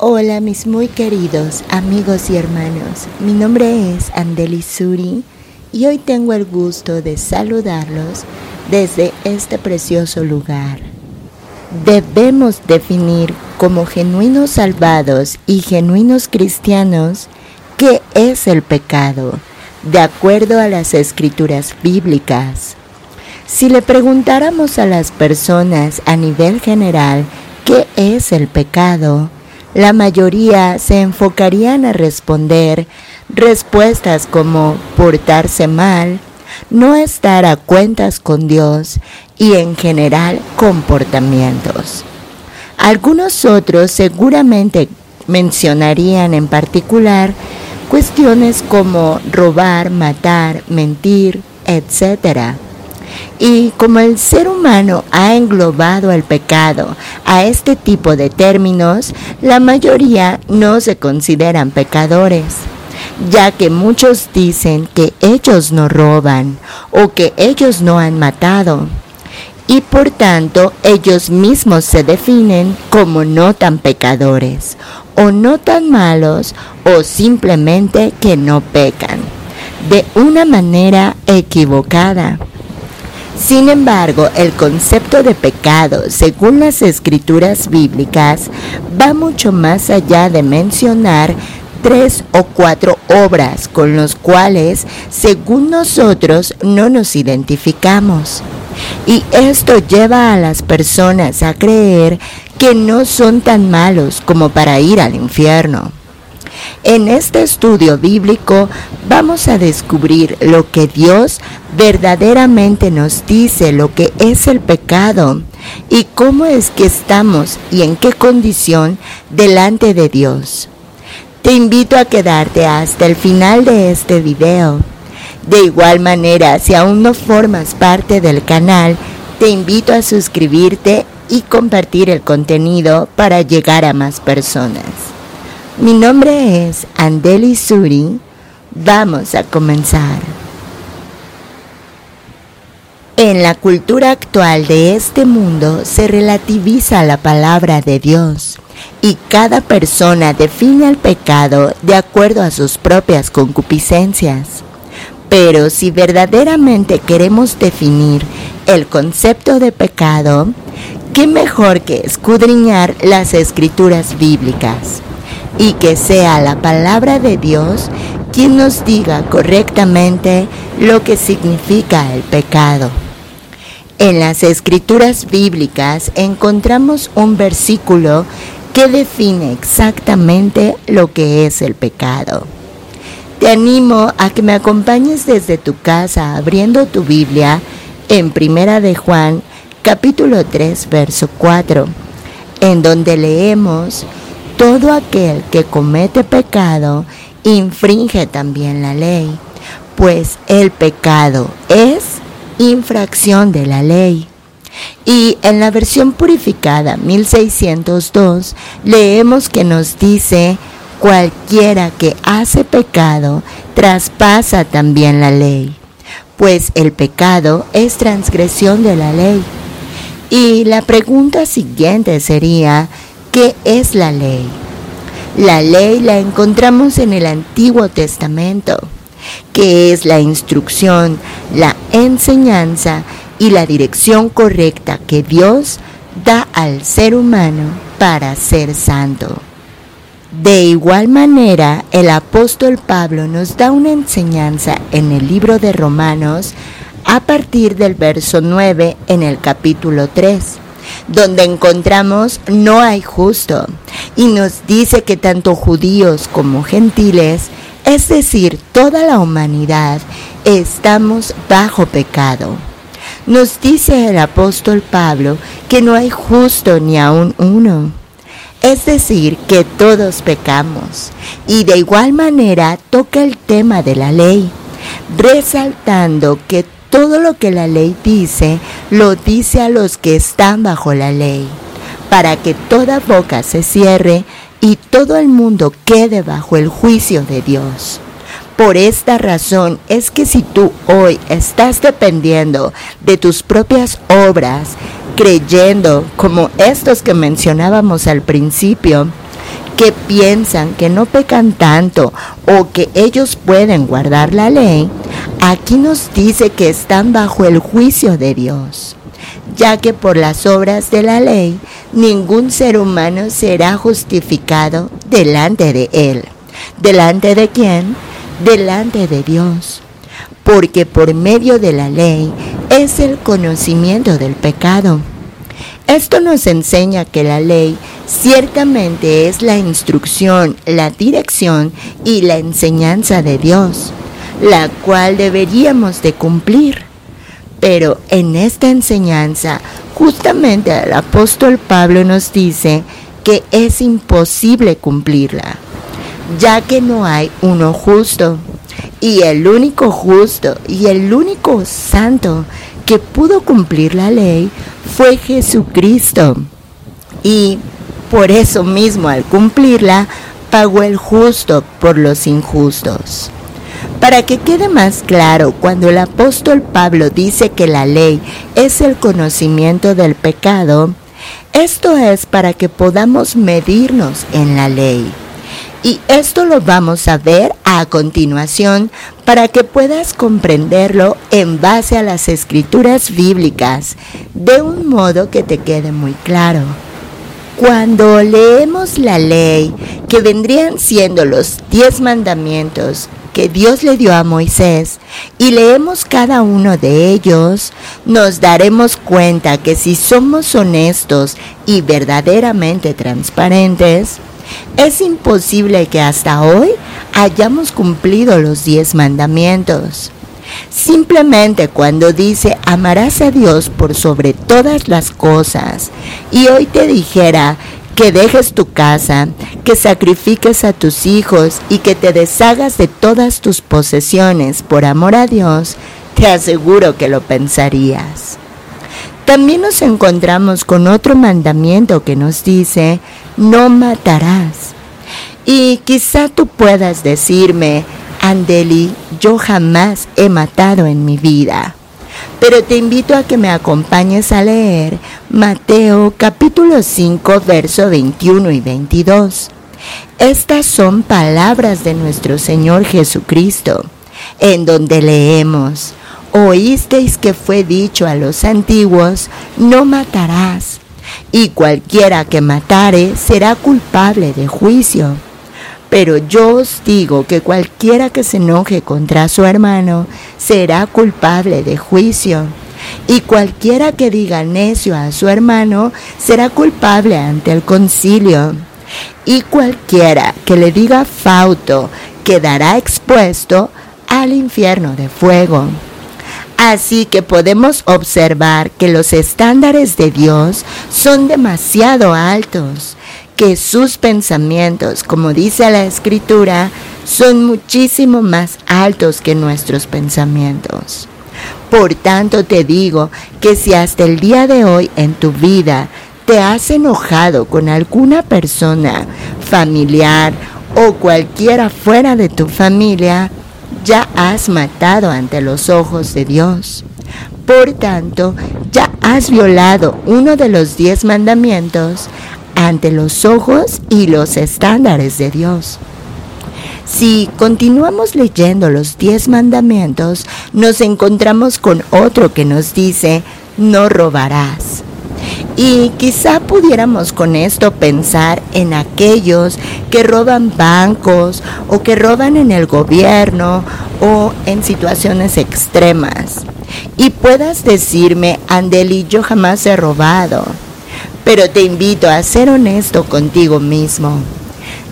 Hola mis muy queridos amigos y hermanos, mi nombre es Andeli Suri y hoy tengo el gusto de saludarlos desde este precioso lugar. Debemos definir como genuinos salvados y genuinos cristianos qué es el pecado, de acuerdo a las escrituras bíblicas. Si le preguntáramos a las personas a nivel general qué es el pecado, la mayoría se enfocarían a responder respuestas como portarse mal, no estar a cuentas con Dios y en general comportamientos. Algunos otros seguramente mencionarían en particular cuestiones como robar, matar, mentir, etc. Y como el ser humano ha englobado el pecado a este tipo de términos, la mayoría no se consideran pecadores, ya que muchos dicen que ellos no roban o que ellos no han matado. Y por tanto ellos mismos se definen como no tan pecadores, o no tan malos, o simplemente que no pecan, de una manera equivocada. Sin embargo, el concepto de pecado, según las escrituras bíblicas, va mucho más allá de mencionar tres o cuatro obras con los cuales, según nosotros, no nos identificamos. Y esto lleva a las personas a creer que no son tan malos como para ir al infierno. En este estudio bíblico vamos a descubrir lo que Dios verdaderamente nos dice, lo que es el pecado y cómo es que estamos y en qué condición delante de Dios. Te invito a quedarte hasta el final de este video. De igual manera, si aún no formas parte del canal, te invito a suscribirte y compartir el contenido para llegar a más personas. Mi nombre es Andeli Suri. Vamos a comenzar. En la cultura actual de este mundo se relativiza la palabra de Dios y cada persona define el pecado de acuerdo a sus propias concupiscencias. Pero si verdaderamente queremos definir el concepto de pecado, ¿qué mejor que escudriñar las escrituras bíblicas? Y que sea la palabra de Dios quien nos diga correctamente lo que significa el pecado. En las escrituras bíblicas encontramos un versículo que define exactamente lo que es el pecado. Te animo a que me acompañes desde tu casa abriendo tu Biblia en Primera de Juan, capítulo 3, verso 4, en donde leemos todo aquel que comete pecado infringe también la ley, pues el pecado es infracción de la ley. Y en la versión purificada 1602 leemos que nos dice, cualquiera que hace pecado traspasa también la ley, pues el pecado es transgresión de la ley. Y la pregunta siguiente sería, ¿Qué es la ley? La ley la encontramos en el Antiguo Testamento, que es la instrucción, la enseñanza y la dirección correcta que Dios da al ser humano para ser santo. De igual manera, el apóstol Pablo nos da una enseñanza en el libro de Romanos a partir del verso 9 en el capítulo 3 donde encontramos no hay justo, y nos dice que tanto judíos como gentiles, es decir, toda la humanidad, estamos bajo pecado. Nos dice el apóstol Pablo que no hay justo ni aun uno. Es decir, que todos pecamos. Y de igual manera toca el tema de la ley, resaltando que todo lo que la ley dice, lo dice a los que están bajo la ley, para que toda boca se cierre y todo el mundo quede bajo el juicio de Dios. Por esta razón es que si tú hoy estás dependiendo de tus propias obras, creyendo como estos que mencionábamos al principio, que piensan que no pecan tanto o que ellos pueden guardar la ley, aquí nos dice que están bajo el juicio de Dios, ya que por las obras de la ley ningún ser humano será justificado delante de él. ¿Delante de quién? Delante de Dios. Porque por medio de la ley es el conocimiento del pecado. Esto nos enseña que la ley ciertamente es la instrucción, la dirección y la enseñanza de Dios, la cual deberíamos de cumplir. Pero en esta enseñanza, justamente el apóstol Pablo nos dice que es imposible cumplirla, ya que no hay uno justo. Y el único justo y el único santo que pudo cumplir la ley fue Jesucristo. Y por eso mismo al cumplirla, pagó el justo por los injustos. Para que quede más claro, cuando el apóstol Pablo dice que la ley es el conocimiento del pecado, esto es para que podamos medirnos en la ley. Y esto lo vamos a ver a continuación para que puedas comprenderlo en base a las escrituras bíblicas de un modo que te quede muy claro. Cuando leemos la ley, que vendrían siendo los diez mandamientos que Dios le dio a Moisés, y leemos cada uno de ellos, nos daremos cuenta que si somos honestos y verdaderamente transparentes, es imposible que hasta hoy hayamos cumplido los diez mandamientos. Simplemente cuando dice amarás a Dios por sobre todas las cosas y hoy te dijera que dejes tu casa, que sacrifiques a tus hijos y que te deshagas de todas tus posesiones por amor a Dios, te aseguro que lo pensarías. También nos encontramos con otro mandamiento que nos dice, no matarás. Y quizá tú puedas decirme, Andeli, yo jamás he matado en mi vida. Pero te invito a que me acompañes a leer Mateo capítulo 5, verso 21 y 22. Estas son palabras de nuestro Señor Jesucristo, en donde leemos, oísteis que fue dicho a los antiguos, no matarás, y cualquiera que matare será culpable de juicio. Pero yo os digo que cualquiera que se enoje contra su hermano será culpable de juicio. Y cualquiera que diga necio a su hermano será culpable ante el concilio. Y cualquiera que le diga fauto quedará expuesto al infierno de fuego. Así que podemos observar que los estándares de Dios son demasiado altos, que sus pensamientos, como dice la escritura, son muchísimo más altos que nuestros pensamientos. Por tanto te digo que si hasta el día de hoy en tu vida te has enojado con alguna persona, familiar o cualquiera fuera de tu familia, ya has matado ante los ojos de Dios. Por tanto, ya has violado uno de los diez mandamientos ante los ojos y los estándares de Dios. Si continuamos leyendo los diez mandamientos, nos encontramos con otro que nos dice, no robarás. Y quizá pudiéramos con esto pensar en aquellos que roban bancos o que roban en el gobierno o en situaciones extremas. Y puedas decirme, Andeli, yo jamás he robado. Pero te invito a ser honesto contigo mismo.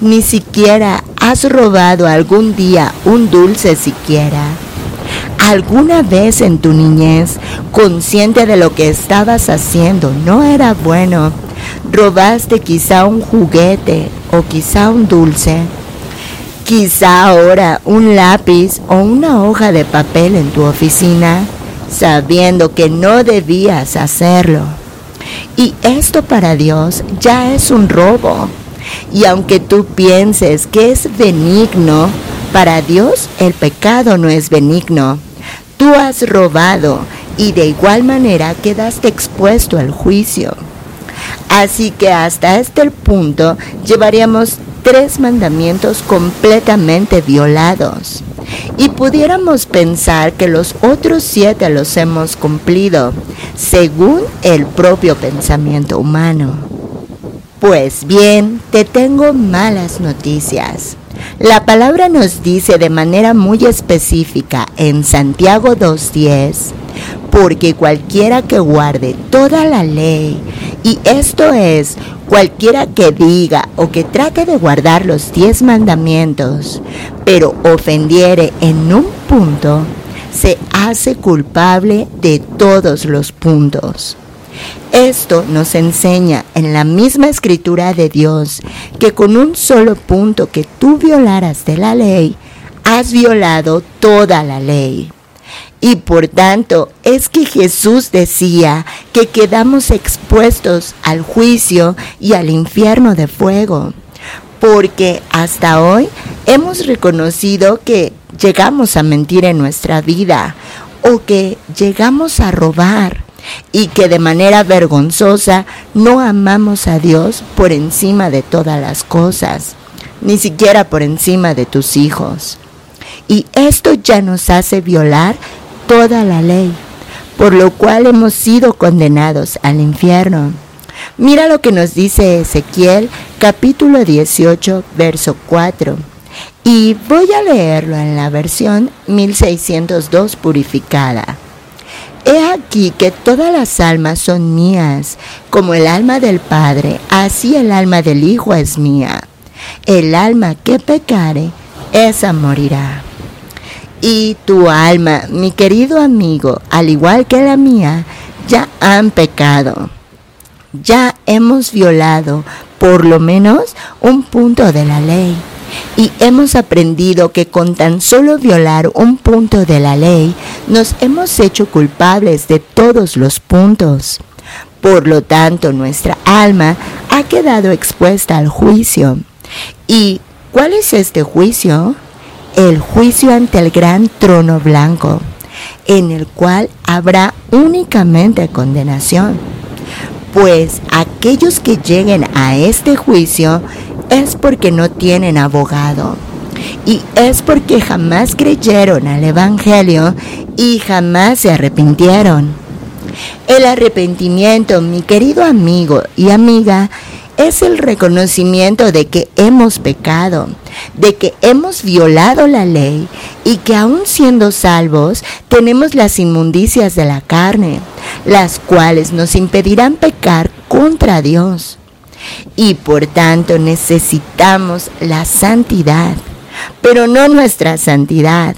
Ni siquiera has robado algún día un dulce siquiera ¿Alguna vez en tu niñez, consciente de lo que estabas haciendo, no era bueno, robaste quizá un juguete o quizá un dulce? Quizá ahora un lápiz o una hoja de papel en tu oficina, sabiendo que no debías hacerlo. Y esto para Dios ya es un robo. Y aunque tú pienses que es benigno, para Dios el pecado no es benigno. Tú has robado y de igual manera quedaste expuesto al juicio. Así que hasta este punto llevaríamos tres mandamientos completamente violados. Y pudiéramos pensar que los otros siete los hemos cumplido, según el propio pensamiento humano. Pues bien, te tengo malas noticias. La palabra nos dice de manera muy específica en Santiago 2.10, porque cualquiera que guarde toda la ley, y esto es, cualquiera que diga o que trate de guardar los diez mandamientos, pero ofendiere en un punto, se hace culpable de todos los puntos. Esto nos enseña en la misma escritura de Dios que con un solo punto que tú violaras de la ley, has violado toda la ley. Y por tanto es que Jesús decía que quedamos expuestos al juicio y al infierno de fuego. Porque hasta hoy hemos reconocido que llegamos a mentir en nuestra vida o que llegamos a robar y que de manera vergonzosa no amamos a Dios por encima de todas las cosas, ni siquiera por encima de tus hijos. Y esto ya nos hace violar toda la ley, por lo cual hemos sido condenados al infierno. Mira lo que nos dice Ezequiel capítulo 18, verso 4. Y voy a leerlo en la versión 1602 purificada. He aquí que todas las almas son mías, como el alma del Padre, así el alma del Hijo es mía. El alma que pecare, esa morirá. Y tu alma, mi querido amigo, al igual que la mía, ya han pecado. Ya hemos violado por lo menos un punto de la ley y hemos aprendido que con tan solo violar un punto de la ley nos hemos hecho culpables de todos los puntos. Por lo tanto, nuestra alma ha quedado expuesta al juicio. ¿Y cuál es este juicio? El juicio ante el gran trono blanco, en el cual habrá únicamente condenación. Pues aquellos que lleguen a este juicio es porque no tienen abogado. Y es porque jamás creyeron al Evangelio y jamás se arrepintieron. El arrepentimiento, mi querido amigo y amiga, es el reconocimiento de que hemos pecado, de que hemos violado la ley y que aun siendo salvos tenemos las inmundicias de la carne, las cuales nos impedirán pecar contra Dios y por tanto necesitamos la santidad, pero no nuestra santidad,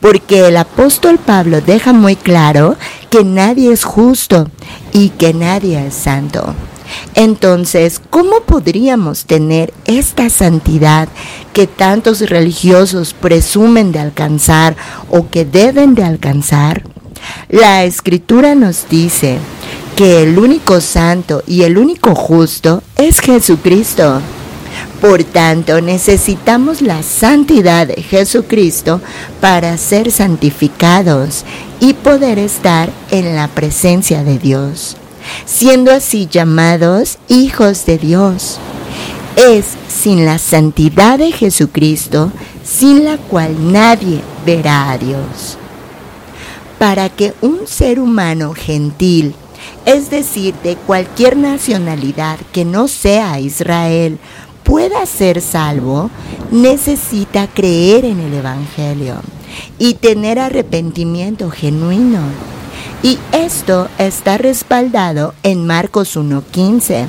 porque el apóstol Pablo deja muy claro que nadie es justo y que nadie es santo. Entonces, ¿cómo podríamos tener esta santidad que tantos religiosos presumen de alcanzar o que deben de alcanzar? La escritura nos dice que el único santo y el único justo es Jesucristo. Por tanto, necesitamos la santidad de Jesucristo para ser santificados y poder estar en la presencia de Dios, siendo así llamados hijos de Dios. Es sin la santidad de Jesucristo sin la cual nadie verá a Dios. Para que un ser humano gentil es decir, de cualquier nacionalidad que no sea Israel, pueda ser salvo, necesita creer en el Evangelio y tener arrepentimiento genuino. Y esto está respaldado en Marcos 1.15,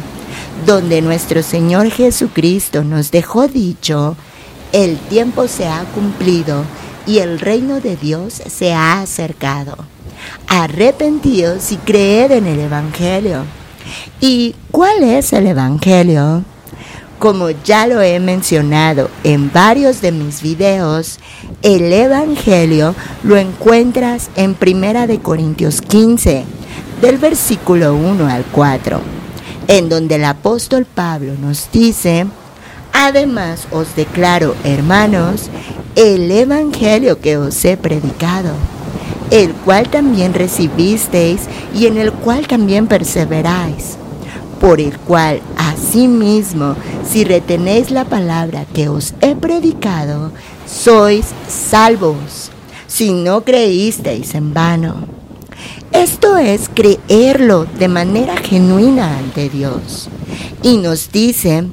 donde nuestro Señor Jesucristo nos dejó dicho, el tiempo se ha cumplido y el reino de Dios se ha acercado arrepentidos y creed en el Evangelio. ¿Y cuál es el Evangelio? Como ya lo he mencionado en varios de mis videos, el Evangelio lo encuentras en Primera de Corintios 15, del versículo 1 al 4, en donde el apóstol Pablo nos dice, Además os declaro, hermanos, el Evangelio que os he predicado el cual también recibisteis y en el cual también perseveráis, por el cual asimismo, si retenéis la palabra que os he predicado, sois salvos, si no creísteis en vano. Esto es creerlo de manera genuina ante Dios. Y nos dice,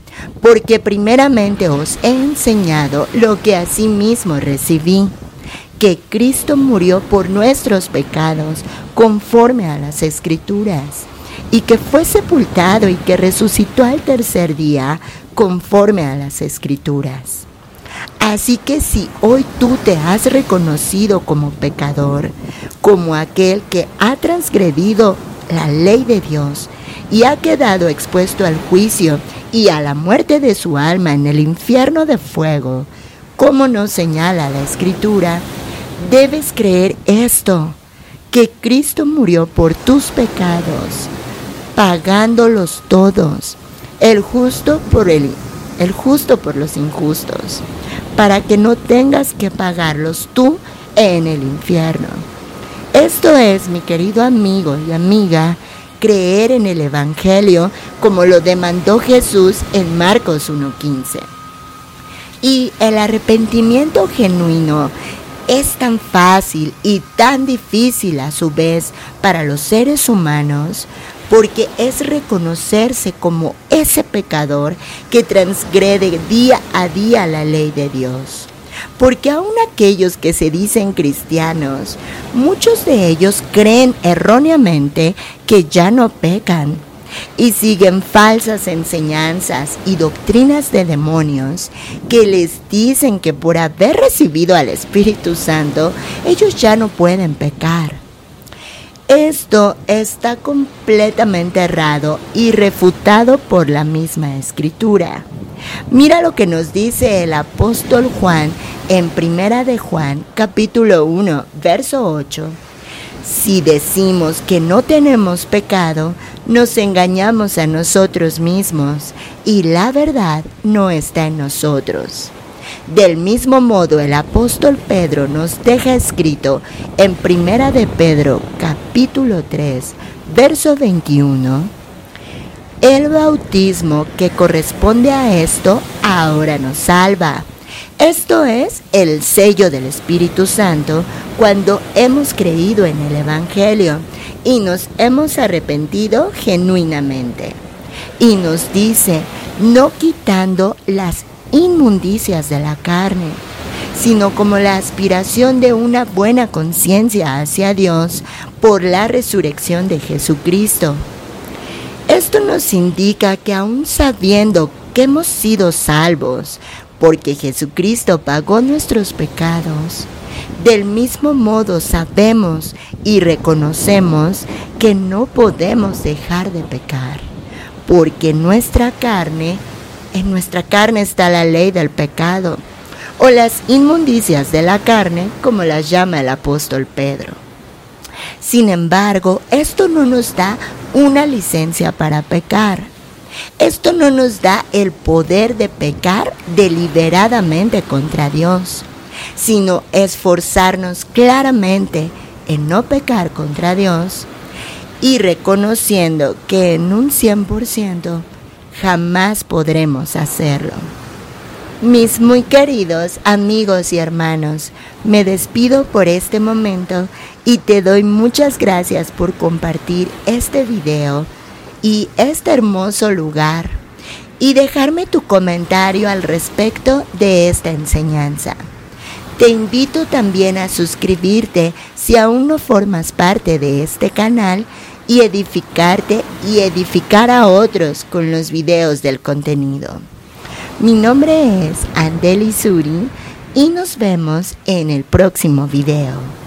porque primeramente os he enseñado lo que asimismo recibí, que Cristo murió por nuestros pecados conforme a las escrituras y que fue sepultado y que resucitó al tercer día conforme a las escrituras. Así que si hoy tú te has reconocido como pecador, como aquel que ha transgredido la ley de Dios y ha quedado expuesto al juicio y a la muerte de su alma en el infierno de fuego, como nos señala la escritura, debes creer esto, que Cristo murió por tus pecados pagándolos todos, el justo por el, el justo por los injustos, para que no tengas que pagarlos tú en el infierno. Esto es, mi querido amigo y amiga, creer en el Evangelio como lo demandó Jesús en Marcos 1.15. Y el arrepentimiento genuino es tan fácil y tan difícil a su vez para los seres humanos porque es reconocerse como ese pecador que transgrede día a día la ley de Dios. Porque aún aquellos que se dicen cristianos, muchos de ellos creen erróneamente que ya no pecan y siguen falsas enseñanzas y doctrinas de demonios que les dicen que por haber recibido al Espíritu Santo ellos ya no pueden pecar. Esto está completamente errado y refutado por la misma escritura. Mira lo que nos dice el apóstol Juan en Primera de Juan, capítulo 1, verso 8. Si decimos que no tenemos pecado, nos engañamos a nosotros mismos y la verdad no está en nosotros. Del mismo modo, el apóstol Pedro nos deja escrito en Primera de Pedro, capítulo 3, verso 21, el bautismo que corresponde a esto ahora nos salva. Esto es el sello del Espíritu Santo cuando hemos creído en el Evangelio y nos hemos arrepentido genuinamente. Y nos dice, no quitando las inmundicias de la carne, sino como la aspiración de una buena conciencia hacia Dios por la resurrección de Jesucristo. Esto nos indica que aun sabiendo que hemos sido salvos, porque Jesucristo pagó nuestros pecados, del mismo modo sabemos y reconocemos que no podemos dejar de pecar, porque nuestra carne en nuestra carne está la ley del pecado, o las inmundicias de la carne, como las llama el apóstol Pedro. Sin embargo, esto no nos da una licencia para pecar. Esto no nos da el poder de pecar deliberadamente contra Dios, sino esforzarnos claramente en no pecar contra Dios y reconociendo que en un 100% jamás podremos hacerlo. Mis muy queridos amigos y hermanos, me despido por este momento y te doy muchas gracias por compartir este video y este hermoso lugar y dejarme tu comentario al respecto de esta enseñanza. Te invito también a suscribirte si aún no formas parte de este canal y edificarte y edificar a otros con los videos del contenido. Mi nombre es Andeli Suri y nos vemos en el próximo video.